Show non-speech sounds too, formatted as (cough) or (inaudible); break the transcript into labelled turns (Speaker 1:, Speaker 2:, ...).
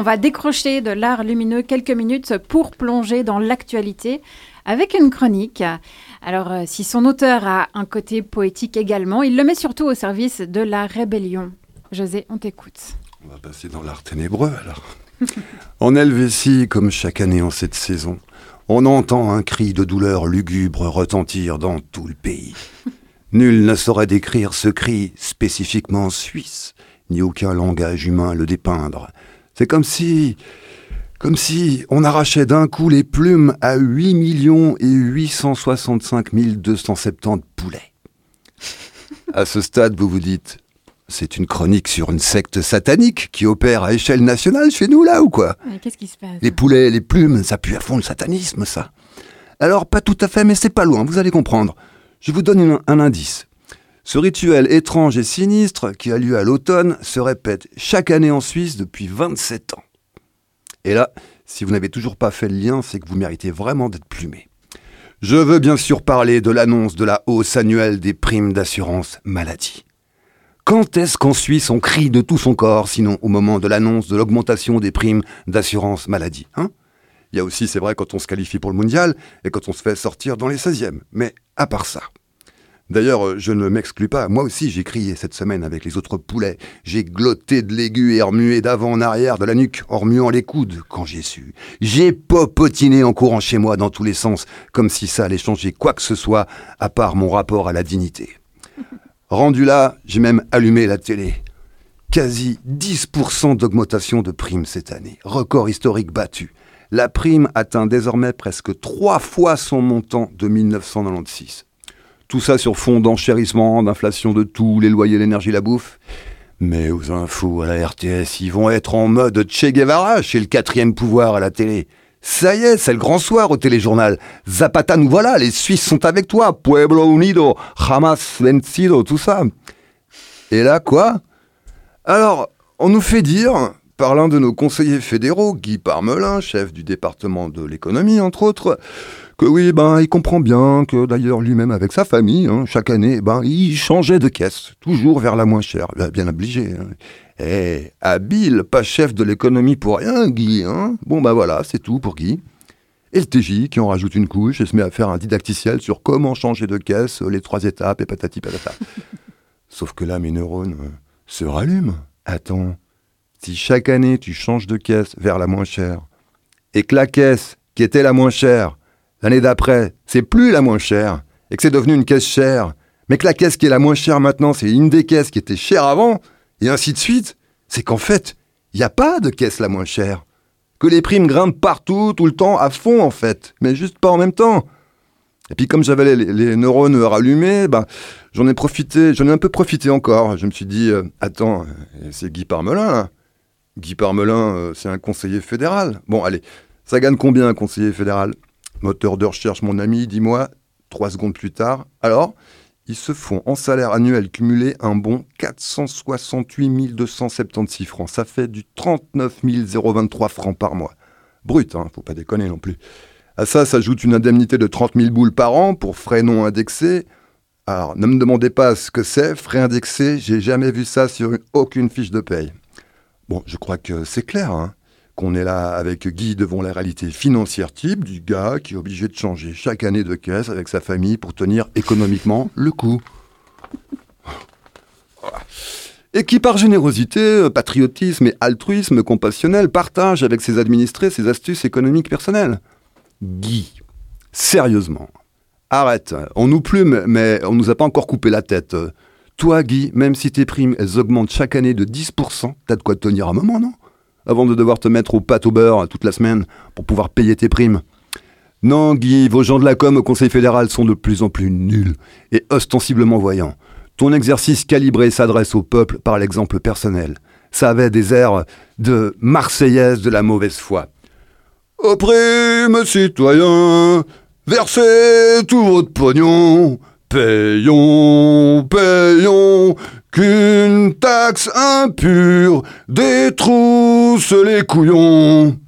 Speaker 1: on va décrocher de l'art lumineux quelques minutes pour plonger dans l'actualité avec une chronique. Alors, euh, si son auteur a un côté poétique également, il le met surtout au service de la rébellion. José, on t'écoute.
Speaker 2: On va passer dans l'art ténébreux alors. (laughs) en Helvétie, comme chaque année en cette saison, on entend un cri de douleur lugubre retentir dans tout le pays. (laughs) Nul ne saurait décrire ce cri spécifiquement suisse, ni aucun langage humain le dépeindre. C'est comme si, comme si on arrachait d'un coup les plumes à 8 millions et 865 270 poulets. (laughs) À ce stade, vous vous dites, c'est une chronique sur une secte satanique qui opère à échelle nationale chez nous, là, ou quoi?
Speaker 1: Qu'est-ce qui se passe?
Speaker 2: Les poulets, les plumes, ça pue à fond le satanisme, ça. Alors, pas tout à fait, mais c'est pas loin, vous allez comprendre. Je vous donne un indice. Ce rituel étrange et sinistre qui a lieu à l'automne se répète chaque année en Suisse depuis 27 ans. Et là, si vous n'avez toujours pas fait le lien, c'est que vous méritez vraiment d'être plumé. Je veux bien sûr parler de l'annonce de la hausse annuelle des primes d'assurance maladie. Quand est-ce qu'en Suisse on crie de tout son corps, sinon au moment de l'annonce de l'augmentation des primes d'assurance maladie hein? Il y a aussi, c'est vrai, quand on se qualifie pour le mondial et quand on se fait sortir dans les 16e. Mais à part ça. D'ailleurs, euh, je ne m'exclus pas. Moi aussi, j'ai crié cette semaine avec les autres poulets. J'ai glotté de l'aigu et remué d'avant en arrière de la nuque en remuant les coudes quand j'ai su. J'ai popotiné en courant chez moi dans tous les sens, comme si ça allait changer quoi que ce soit, à part mon rapport à la dignité. (laughs) Rendu là, j'ai même allumé la télé. Quasi 10% d'augmentation de primes cette année. Record historique battu. La prime atteint désormais presque trois fois son montant de 1996. Tout ça sur fond d'enchérissement, d'inflation de tout, les loyers, l'énergie, la bouffe. Mais aux infos à la RTS, ils vont être en mode Che Guevara chez le quatrième pouvoir à la télé. Ça y est, c'est le grand soir au téléjournal. Zapata, nous voilà, les Suisses sont avec toi. Pueblo Unido, Hamas vencido, tout ça. Et là, quoi? Alors, on nous fait dire, par l'un de nos conseillers fédéraux, Guy Parmelin, chef du département de l'économie, entre autres, que oui, ben, il comprend bien que d'ailleurs lui-même avec sa famille, hein, chaque année, ben, il changeait de caisse, toujours vers la moins chère, bien obligé. Hein. Eh, habile, pas chef de l'économie pour rien, Guy. Hein bon, ben voilà, c'est tout pour Guy. Et le TJ qui en rajoute une couche et se met à faire un didacticiel sur comment changer de caisse, les trois étapes et patati patata. (laughs) Sauf que là, mes neurones se rallument. Attends, si chaque année tu changes de caisse vers la moins chère, et que la caisse qui était la moins chère l'année d'après, c'est plus la moins chère, et que c'est devenu une caisse chère, mais que la caisse qui est la moins chère maintenant, c'est une des caisses qui était chère avant, et ainsi de suite, c'est qu'en fait, il n'y a pas de caisse la moins chère. Que les primes grimpent partout, tout le temps, à fond en fait, mais juste pas en même temps. Et puis comme j'avais les, neurones rallumés, ben, j'en ai profité, j'en ai un peu profité encore. Je me suis dit, euh, attends, euh, c'est Guy Parmelin Guy Parmelin, euh, c'est un conseiller fédéral. Bon, allez, ça gagne combien un conseiller fédéral? Moteur de recherche, mon ami, dis-moi, trois secondes plus tard. Alors, ils se font en salaire annuel cumulé un bon 468 276 francs. Ça fait du 39 023 francs par mois. Brut, hein, faut pas déconner non plus. À ça s'ajoute une indemnité de 30 000 boules par an pour frais non indexés. Alors, ne me demandez pas ce que c'est, frais indexés, j'ai jamais vu ça sur aucune fiche de paye. Bon, je crois que c'est clair, hein qu'on est là avec Guy devant la réalité financière type du gars qui est obligé de changer chaque année de caisse avec sa famille pour tenir économiquement le coup. Et qui, par générosité, patriotisme et altruisme compassionnel, partage avec ses administrés ses astuces économiques personnelles. Guy, sérieusement, arrête, on nous plume, mais on nous a pas encore coupé la tête. Toi, Guy, même si tes primes, elles augmentent chaque année de 10%, t'as de quoi tenir un moment, non? Avant de devoir te mettre au pâte au beurre toute la semaine pour pouvoir payer tes primes. Non, Guy, vos gens de la com au Conseil fédéral sont de plus en plus nuls et ostensiblement voyants. Ton exercice calibré s'adresse au peuple par l'exemple personnel. Ça avait des airs de Marseillaise de la mauvaise foi. Opprime, citoyens, versez tout votre pognon, payons, payons, qu'une taxe impure détrousse les couillons.